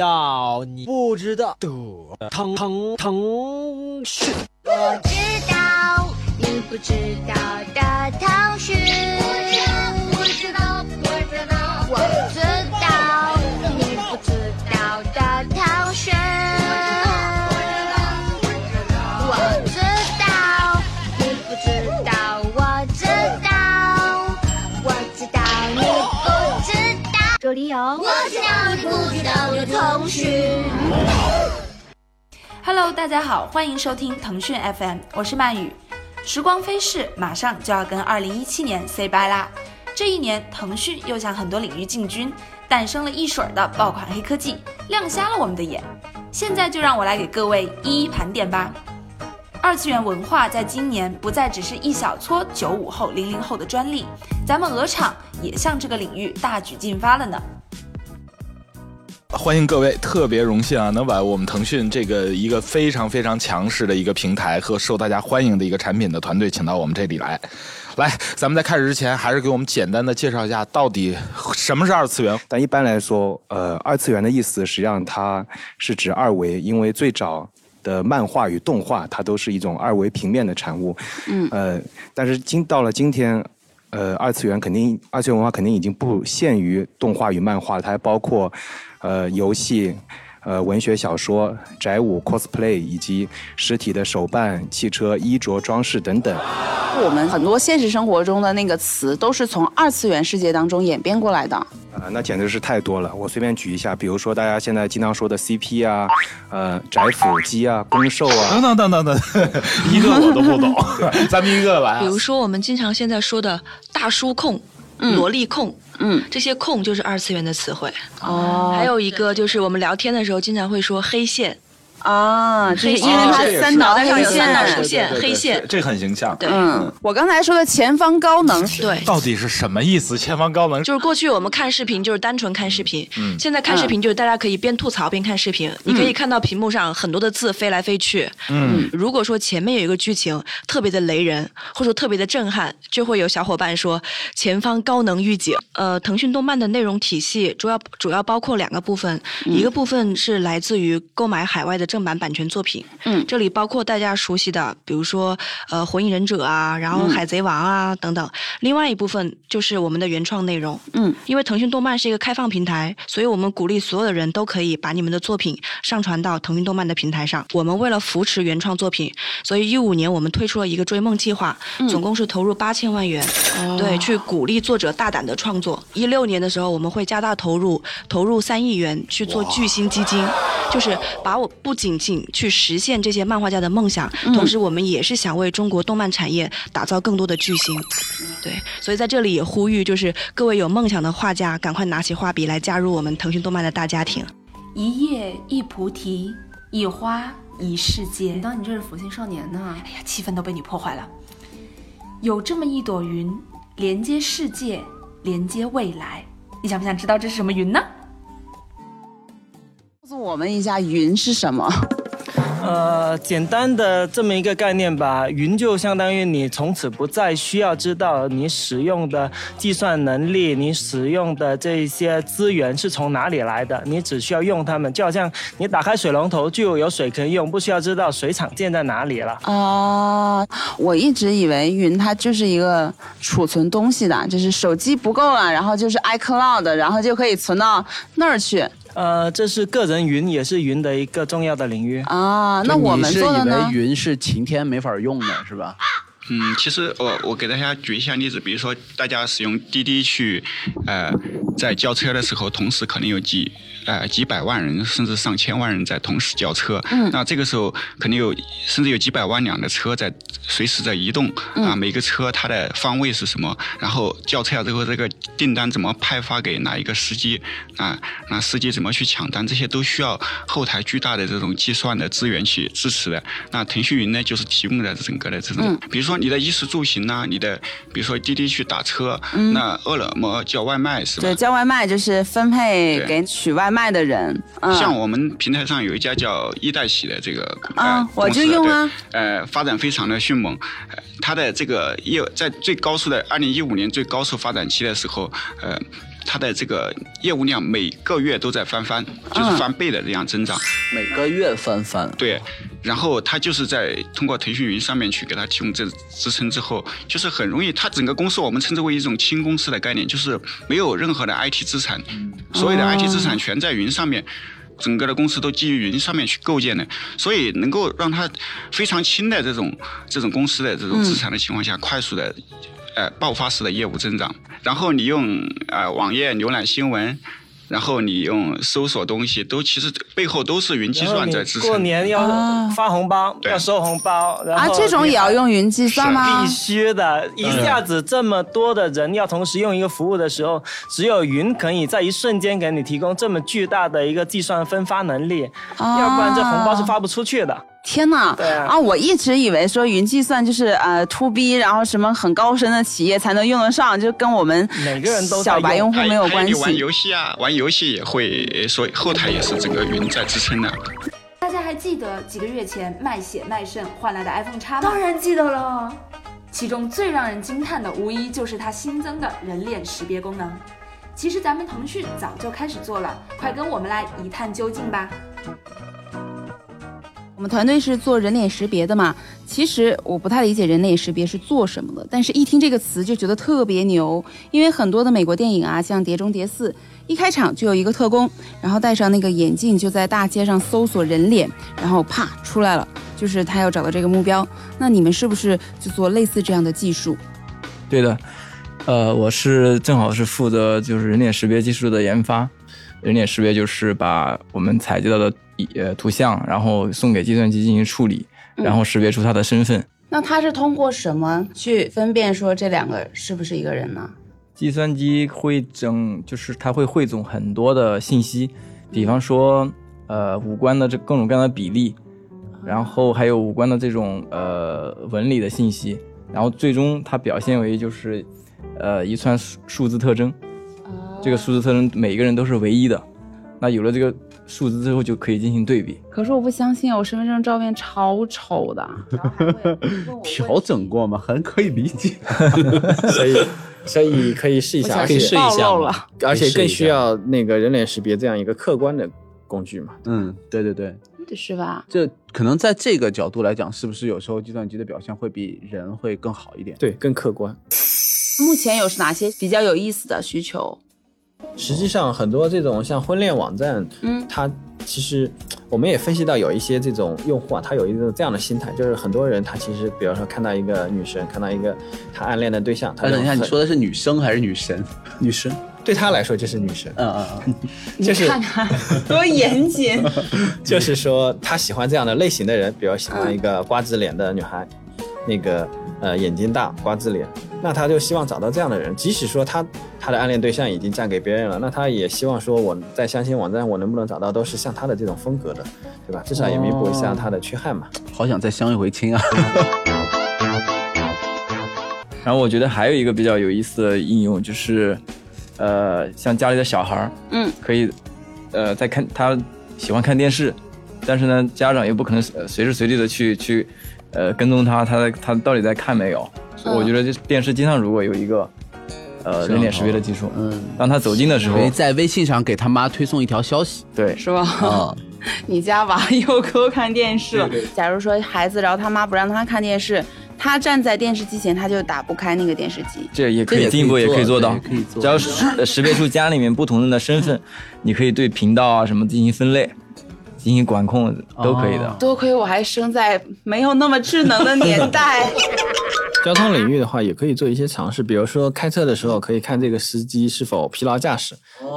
道你不知道的腾腾腾讯。我知道你不知道的腾讯。腾讯。Hello，大家好，欢迎收听腾讯 FM，我是曼宇。时光飞逝，马上就要跟2017年 say bye 啦。这一年，腾讯又向很多领域进军，诞生了一水儿的爆款黑科技，亮瞎了我们的眼。现在就让我来给各位一一盘点吧。二次元文化在今年不再只是一小撮九五后、零零后的专利，咱们鹅厂也向这个领域大举进发了呢。欢迎各位，特别荣幸啊，能把我们腾讯这个一个非常非常强势的一个平台和受大家欢迎的一个产品的团队请到我们这里来。来，咱们在开始之前，还是给我们简单的介绍一下，到底什么是二次元？但一般来说，呃，二次元的意思实际上它是指二维，因为最早的漫画与动画它都是一种二维平面的产物。嗯。呃，但是今到了今天，呃，二次元肯定二次元文化肯定已经不限于动画与漫画，它还包括呃游戏。呃，文学小说、宅舞、cosplay 以及实体的手办、汽车、衣着、装饰等等。我们很多现实生活中的那个词，都是从二次元世界当中演变过来的。啊、那简直是太多了。我随便举一下，比如说大家现在经常说的 CP 啊，呃，宅腐机啊，攻受啊，等等等等等，一个我都不懂，咱们一个来啊。比如说我们经常现在说的大叔控、萝莉控，嗯，这些空就是二次元的词汇。哦。还有一个就是我们聊天的时候经常会说黑线，啊，就是因为它三道脑袋上有三道线竖。线黑线这这很形象。对嗯，我刚才说的前方高能，对。到底是什么意思？前方高能就是过去我们看视频就是单纯看视频，嗯现在看视频就是大家可以边吐槽边看视频，你可以看到屏幕上很多的字飞来飞去。嗯，如果说前面有一个剧情特别的雷人，或者说特别的震撼，就会有小伙伴说前方高能预警。呃，腾讯动漫的内容体系主要主要包括两个部分，一个部分是来自于购买海外的正版版权作品，嗯。这里包括大家熟悉的，比如说呃《火影忍者》啊，然后《海贼王啊》等等。另外一部分就是我们的原创内容，嗯，因为腾讯动漫是一个开放平台，所以我们鼓励所有的人都可以把你们的作品上传到腾讯动漫的平台上。我们为了扶持原创作品，所以一五年我们推出了一个追梦计划，总共是投入八千万元，对，去鼓励作者大胆的创作。一六年的时候，我们会加大投入，投入三亿元去做巨星基金，就是把我不仅仅去实现这些漫画家的梦想，同时我们也是想为中国动漫产业打造更多的巨星。对，所以在这里也呼吁，就是各位有梦想的画家，赶快拿起画笔来加入我们腾讯动漫的大家庭。一叶一菩提，一花一世界。当你这是佛心少年呢？哎呀，气氛都被你破坏了。有这么一朵云，连接世界，连接未来。你想不想知道这是什么云呢？告诉我们一下云是什么？呃，简单的这么一个概念吧，云就相当于你从此不再需要知道你使用的计算能力，你使用的这些资源是从哪里来的，你只需要用它们，就好像你打开水龙头就有水可以用，不需要知道水厂建在哪里了。啊、我一直以为云它就是一个储存东西的，就是手机不够了，然后就是 iCloud，然后就可以存到那儿去呃，这是个人云，也是云的一个重要的领域。啊。那我们你是以做的呢为？云是晴天没法用的是吧？嗯，其实我我给大家举一下例子，比如说大家使用滴滴去，呃，在叫车的时候，同时可能有几呃几百万人甚至上千万人在同时叫车，嗯。那这个时候肯定有甚至有几百万辆的车在随时在移动嗯。啊，每个车它的方位是什么，然后叫车了之后这个订单怎么派发给哪一个司机啊，那司机怎么去抢单，这些都需要后台巨大的这种计算的资源去支持的。那腾讯云呢，就是提供的整个的这种，嗯。比如说你的衣食住行呐、你的比如说滴滴去打车，嗯。那饿了么叫外卖是吧？对，叫外卖就是分配给取外卖的人。嗯，像我们平台上有一家叫一代喜的这个啊呃我就用啊，呃，发展非常的迅猛，呃它的这个业在最高速的二零一五年最高速发展期的时候，呃。它的这个业务量每个月都在翻番，就是翻倍的这样增长。每个月翻番。对，然后它就是在通过腾讯云上面去给它提供这支撑之后，就是很容易，它整个公司我们称之为一种轻公司的概念，就是没有任何的 IT 资产，所有的 IT 资产全在云上面。整个的公司都基于云上面去构建的，所以能够让它非常轻的这种这种公司的这种资产的情况下，快速的呃爆发式的业务增长。然后你用呃网页浏览新闻。然后你用搜索东西，都其实背后都是云计算在支撑。过年要发红包，要收红包，然后啊，这种也要用云计算吗？必须的，一下子这么多的人要同时用一个服务的时候，只有云可以在一瞬间给你提供这么巨大的一个计算分发能力，要不然这红包是发不出去的。天呐！对啊，啊，我一直以为说云计算就是呃 to B，然后什么很高深的企业才能用得上，就跟我们每个人都小白用户没有关系。玩游戏啊，玩游戏也会，所以后台也是整个云在支撑的。大家还记得几个月前卖血卖肾换来的 iPhone X 吗？当然记得了。其中最让人惊叹的，无疑就是它新增的人脸识别功能。其实咱们腾讯早就开始做了，快跟我们来一探究竟吧。我们团队是做人脸识别的嘛，其实我不太理解人脸识别是做什么的，但是一听这个词就觉得特别牛，因为很多的美国电影啊，像《碟中谍四》，一开场就有一个特工，然后戴上那个眼镜就在大街上搜索人脸，然后啪出来了，就是他要找到这个目标。那你们是不是就做类似这样的技术？对的，呃，我是正好是负责就是人脸识别技术的研发，人脸识别就是把我们采集到的。呃，图像，然后送给计算机进行处理，然后识别出他的身份。那他是通过什么去分辨说这两个是不是一个人呢？计算机会整，就是它会汇总很多的信息，比方说，呃，五官的这各种各样的比例，然后还有五官的这种呃纹理的信息，然后最终它表现为就是，呃，一串数数字特征。这个数字特征每一个人都是唯一的。那有了这个。数字之后就可以进行对比，可是我不相信，我身份证照片超丑的。调整过吗？很可以理解，所以所以可以试一下，可以试一下而且更需要那个人脸识别这样一个客观的工具嘛。嗯，对对对，是吧？这可能在这个角度来讲，是不是有时候计算机的表现会比人会更好一点？对，更客观。目前有哪些比较有意思的需求？实际上，很多这种像婚恋网站，嗯，它其实我们也分析到有一些这种用户啊，他有一个这样的心态，就是很多人他其实，比如说看到一个女生，看到一个他暗恋的对象，他等一下，你说的是女生还是女神？女生，对他来说就是女神。嗯嗯嗯，就是看他 多严谨。就是说他喜欢这样的类型的人，比如喜欢一个瓜子脸的女孩，那个呃眼睛大瓜子脸。那他就希望找到这样的人，即使说他他的暗恋对象已经嫁给别人了，那他也希望说我在相亲网站我能不能找到都是像他的这种风格的，对吧？至少也弥补一下他的缺憾嘛。好想再相一回亲啊！然后我觉得还有一个比较有意思的应用就是，呃，像家里的小孩儿，嗯，可以，呃，在看他喜欢看电视，但是呢，家长又不可能随时随地的去去，呃，跟踪他，他他到底在看没有？我觉得这电视机上如果有一个，呃，人脸识别的技术，嗯，当他走近的时候，在微信上给他妈推送一条消息，对，是吧？啊，你家娃 又给我看电视了。假如说孩子，然后他妈不让他看电视，他站在电视机前，他就打不开那个电视机。这也可以进一步也可以做到，可以做。只要识识别出家里面不同人的身份，你可以对频道啊什么进行分类。进行管控都可以的。多亏我还生在没有那么智能的年代。交通领域的话，也可以做一些尝试，比如说开车的时候，可以看这个司机是否疲劳驾驶，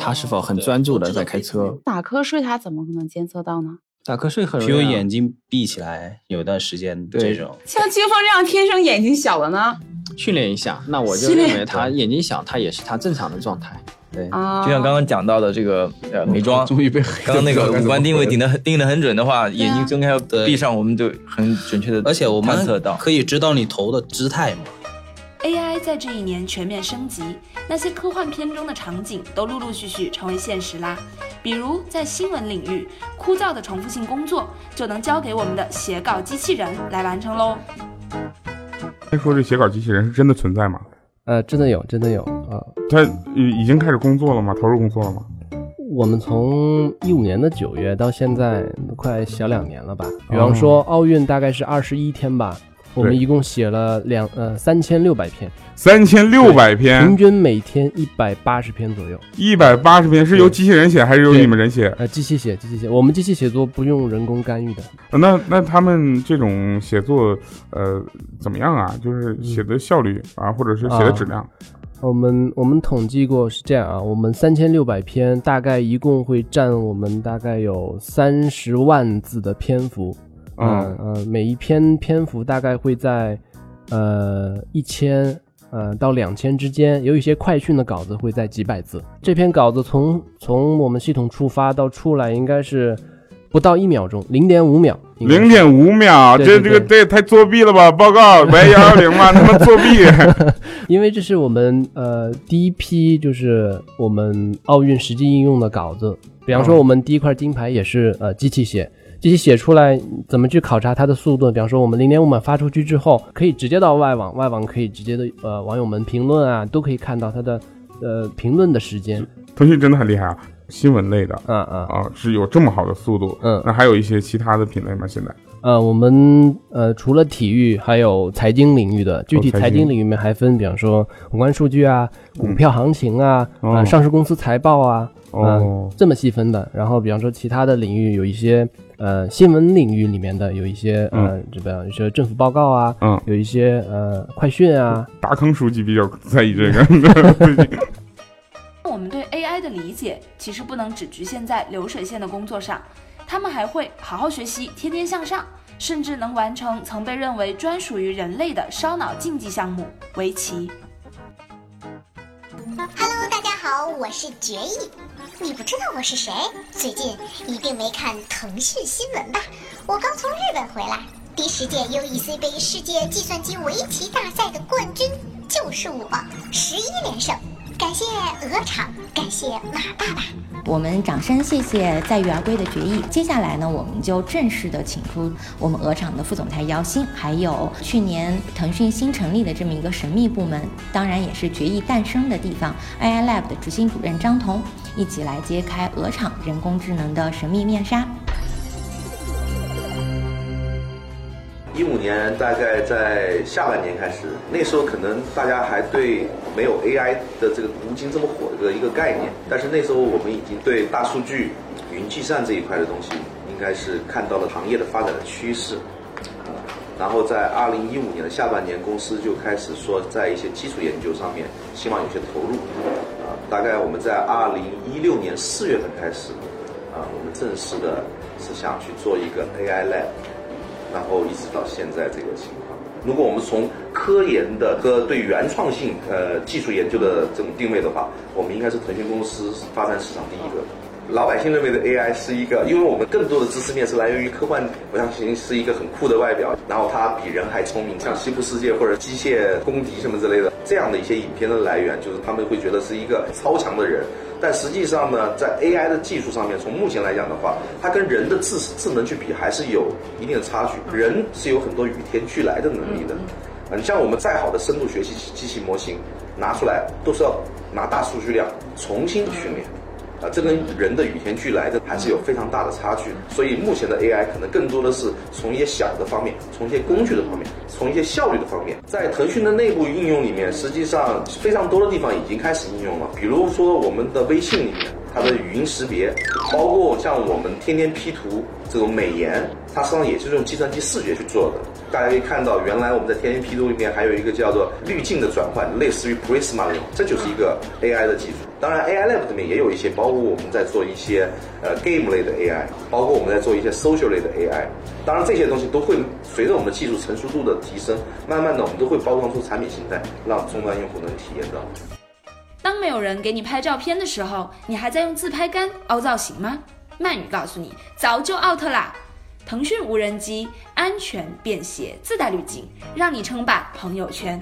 他是否很专注的在开车。打瞌睡他怎么可能监测到呢？打瞌睡很容易，比如眼睛闭起来有一段时间这种。像金峰这样天生眼睛小的呢？训练一下，那我就认为他眼睛小，他也是他正常的状态。对，就像刚刚讲到的这个呃美妆，终于被刚刚那个五官定位定的定的很准的话，眼睛睁开闭上，我们就很准确的，而且我们探测到可以知道你头的姿态嘛。AI 在这一年全面升级，那些科幻片中的场景都陆陆续续成为现实啦。比如在新闻领域，枯燥的重复性工作就能交给我们的写稿机器人来完成喽。先说这写稿机器人是真的存在吗？呃，真的有，真的有啊。他已已经开始工作了吗？投入工作了吗？我们从一五年的九月到现在快小两年了吧。比方说奥运大概是二十一天吧，我们一共写了两呃三千六百篇，三千六百篇，平均每天一百八十篇左右。一百八十篇是由机器人写还是由你们人写？呃，机器写，机器写。我们机器写作不用人工干预的。那那他们这种写作呃怎么样啊？就是写的效率啊，或者是写的质量？我们我们统计过是这样啊，我们三千六百篇大概一共会占我们大概有三十万字的篇幅，嗯嗯，每一篇篇幅大概会在呃一千呃到两千之间，有一些快讯的稿子会在几百字。这篇稿子从从我们系统触发到出来应该是。不到一秒钟，零点五秒，零点五秒，这这个这也太作弊了吧？报告喂幺幺零吗，他妈作弊！因为这是我们呃第一批，就是我们奥运实际应用的稿子。比方说，我们第一块金牌也是呃机器写，机器写出来怎么去考察它的速度？比方说，我们零点五秒发出去之后，可以直接到外网，外网可以直接的呃网友们评论啊，都可以看到它的呃评论的时间。腾讯真的很厉害啊！新闻类的，嗯嗯。啊，是有这么好的速度，嗯，那还有一些其他的品类吗？现在，呃，我们呃除了体育，还有财经领域的，具体财经。领域里面还分，比方说宏观数据啊，股票行情啊，啊，上市公司财报啊，哦，这么细分的。然后，比方说其他的领域有一些，呃，新闻领域里面的有一些，呃，这边一些政府报告啊，嗯，有一些呃快讯啊，达康书记比较在意这个。的理解其实不能只局限在流水线的工作上，他们还会好好学习，天天向上，甚至能完成曾被认为专属于人类的烧脑竞技项目——围棋。Hello，大家好，我是决议。你不知道我是谁？最近一定没看腾讯新闻吧？我刚从日本回来，第十届 UEC 杯世界计算机围棋大赛的冠军就是我，十一连胜。感谢鹅厂，感谢马爸爸。我们掌声谢谢载誉而归的决议。接下来呢，我们就正式的请出我们鹅厂的副总裁姚鑫，还有去年腾讯新成立的这么一个神秘部门，当然也是决议诞生的地方 AI Lab 的执行主任张彤，一起来揭开鹅厂人工智能的神秘面纱。一五年大概在下半年开始，那时候可能大家还对没有 AI 的这个如今这么火的一个一个概念，但是那时候我们已经对大数据、云计算这一块的东西，应该是看到了行业的发展的趋势。然后在二零一五年的下半年，公司就开始说在一些基础研究上面希望有些投入。啊，大概我们在二零一六年四月份开始，啊，我们正式的是想去做一个 AI lab。然后一直到现在这个情况，如果我们从科研的和对原创性呃技术研究的这种定位的话，我们应该是腾讯公司发展史上第一个。老百姓认为的 AI 是一个，因为我们更多的知识面是来源于科幻，我相信是一个很酷的外表，然后它比人还聪明，像《西部世界》或者《机械公敌》什么之类的这样的一些影片的来源，就是他们会觉得是一个超强的人。但实际上呢，在 AI 的技术上面，从目前来讲的话，它跟人的智智能去比，还是有一定的差距。人是有很多与天俱来的能力的，嗯，像我们再好的深度学习机器模型拿出来，都是要拿大数据量重新训练。啊，这跟人的与天俱来的还是有非常大的差距，所以目前的 AI 可能更多的是从一些小的方面，从一些工具的方面，从一些效率的方面，在腾讯的内部应用里面，实际上非常多的地方已经开始应用了，比如说我们的微信里面。它的语音识别，包括像我们天天 P 图这种美颜，它实际上也是用计算机视觉去做的。大家可以看到，原来我们在天天 P 图里面还有一个叫做滤镜的转换，类似于 Prisma 那种，这就是一个 AI 的技术。当然，AI Lab 里面也有一些，包括我们在做一些呃 Game 类的 AI，包括我们在做一些 Social 类的 AI。当然，这些东西都会随着我们的技术成熟度的提升，慢慢的我们都会包装出产品形态，让终端用户能体验到。当没有人给你拍照片的时候，你还在用自拍杆凹造型吗？鳗语告诉你，早就 out 啦！腾讯无人机安全便携，自带滤镜，让你称霸朋友圈。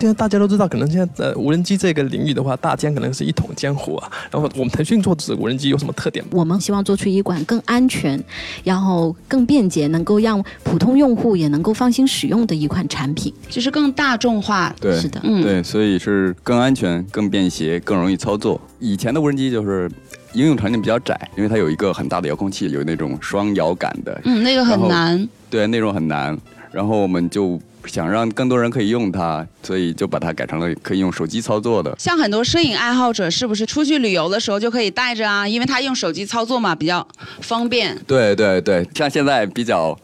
现在大家都知道，可能现在呃无人机这个领域的话，大疆可能是一统江湖啊。然后我们腾讯做这无人机有什么特点？我们希望做出一款更安全，然后更便捷，能够让普通用户也能够放心使用的一款产品，就是更大众化。对，是的，嗯，对，所以是更安全、更便携、更容易操作。以前的无人机就是应用场景比较窄，因为它有一个很大的遥控器，有那种双摇杆的，嗯，那个很难。对，那种很难。然后我们就想让更多人可以用它，所以就把它改成了可以用手机操作的。像很多摄影爱好者，是不是出去旅游的时候就可以带着啊？因为他用手机操作嘛，比较方便。对对对，像现在比较，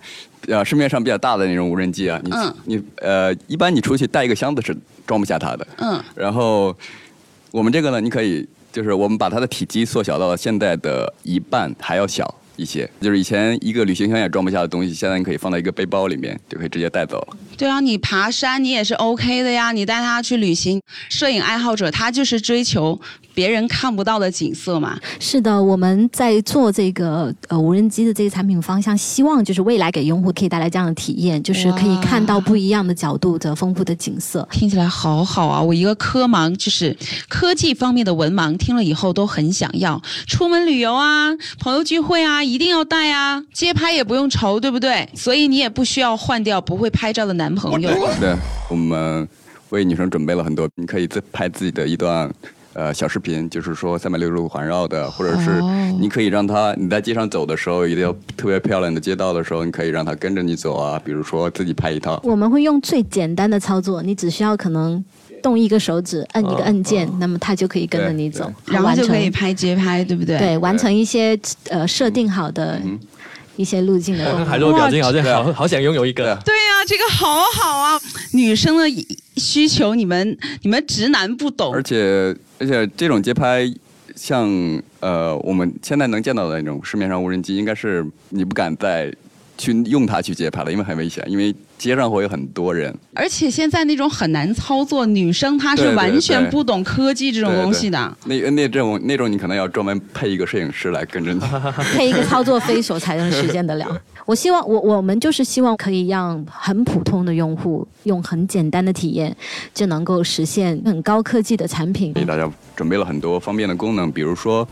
呃，市面上比较大的那种无人机啊，你、嗯你呃，一般你出去带一个箱子是装不下它的。嗯，然后我们这个呢，你可以就是我们把它的体积缩小到了现在的一半还要小一些，就是以前一个旅行箱也装不下的东西，现在你可以放到一个背包里面，就可以直接带走了。对啊，你爬山你也是 OK 的呀，你带他去旅行。摄影爱好者他就是追求别人看不到的景色嘛。是的，我们在做这个呃无人机的这个产品方向，希望就是未来给用户可以带来这样的体验，就是可以看到不一样的角度的丰富的景色。听起来好好啊！我一个科盲，就是科技方面的文盲，听了以后都很想要。出门旅游啊，朋友聚会啊，一定要带啊。街拍也不用愁，对不对？所以你也不需要换掉不会拍照的男朋友。对，我们为女生准备了很多，你可以自拍自己的一段。呃，小视频就是说三百六十度环绕的，或者是哦你可以让他你在街上走的时候，一定要特别漂亮的街道的时候，你可以让他跟着你走啊，比如说自己拍一套。我们会用最简单的操作，你只需要可能动一个手指，摁一个按键，那么它就可以跟着你走，然后就可以拍街拍，对不对？对，完成一些呃设定好的一些路径的。海洛表情好像好好想拥有一个。对呀、这个好好啊！女生的需求，你们你们直男不懂。而且而且这种街拍，像呃我们现在能见到的那种市面上无人机，应该是你不敢再去用它去接拍了，因为很危险，因为街上会有很多人。而且现在那种很难操作，女生她是完全不懂科技这种东西的。对对那那这种那种你可能要专门配一个摄影师来跟着你。配一个操作飞手才能实现得了。我希望我我们就是希望可以让很普通的用户用很简单的体验就能够实现很高科技的产品。给大家准备了很多方便的功能，比如说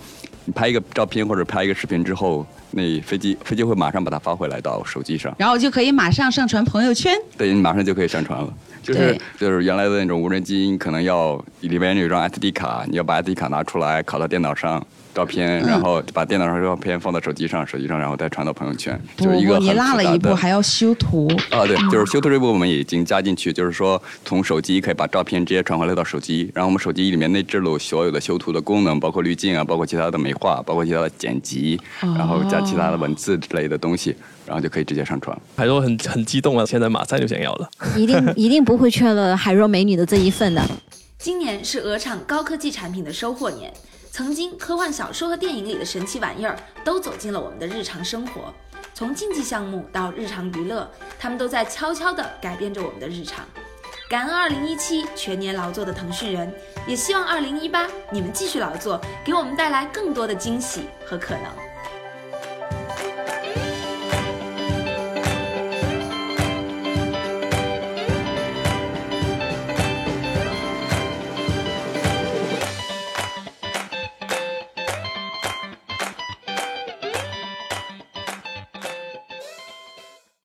你拍一个照片或者拍一个视频之后，那飞机飞机会马上把它发回来到手机上，然后就可以马上上传朋友圈。对你马上就可以上传了。就是对就是原来的那种无人机，你可能要里边有一张 SD 卡，你要把 SD 卡拿出来拷到电脑上。照片，嗯然后把电脑上照片放到手机上，手机上然后再传到朋友圈，就是一个，你落了一步，还要修图。啊，对，就是修图这部分我们已经加进去，就是说从手机可以把照片直接传回来到手机，然后我们手机里面内置了所有的修图的功能，包括滤镜啊，包括其他的美化，包括其他的剪辑，然后加其他的文字之类的东西，然后就可以直接上传。海若很很激动啊，现在马上就想要了。一定 一定不会缺了海若美女的这一份的。今年是鹅厂高科技产品的收获年，曾经科幻小说和电影里的神奇玩意儿都走进了我们的日常生活，从竞技项目到日常娱乐，他们都在悄悄地改变着我们的日常。感恩2017全年劳作的腾讯人，也希望2018你们继续劳作，给我们带来更多的惊喜和可能。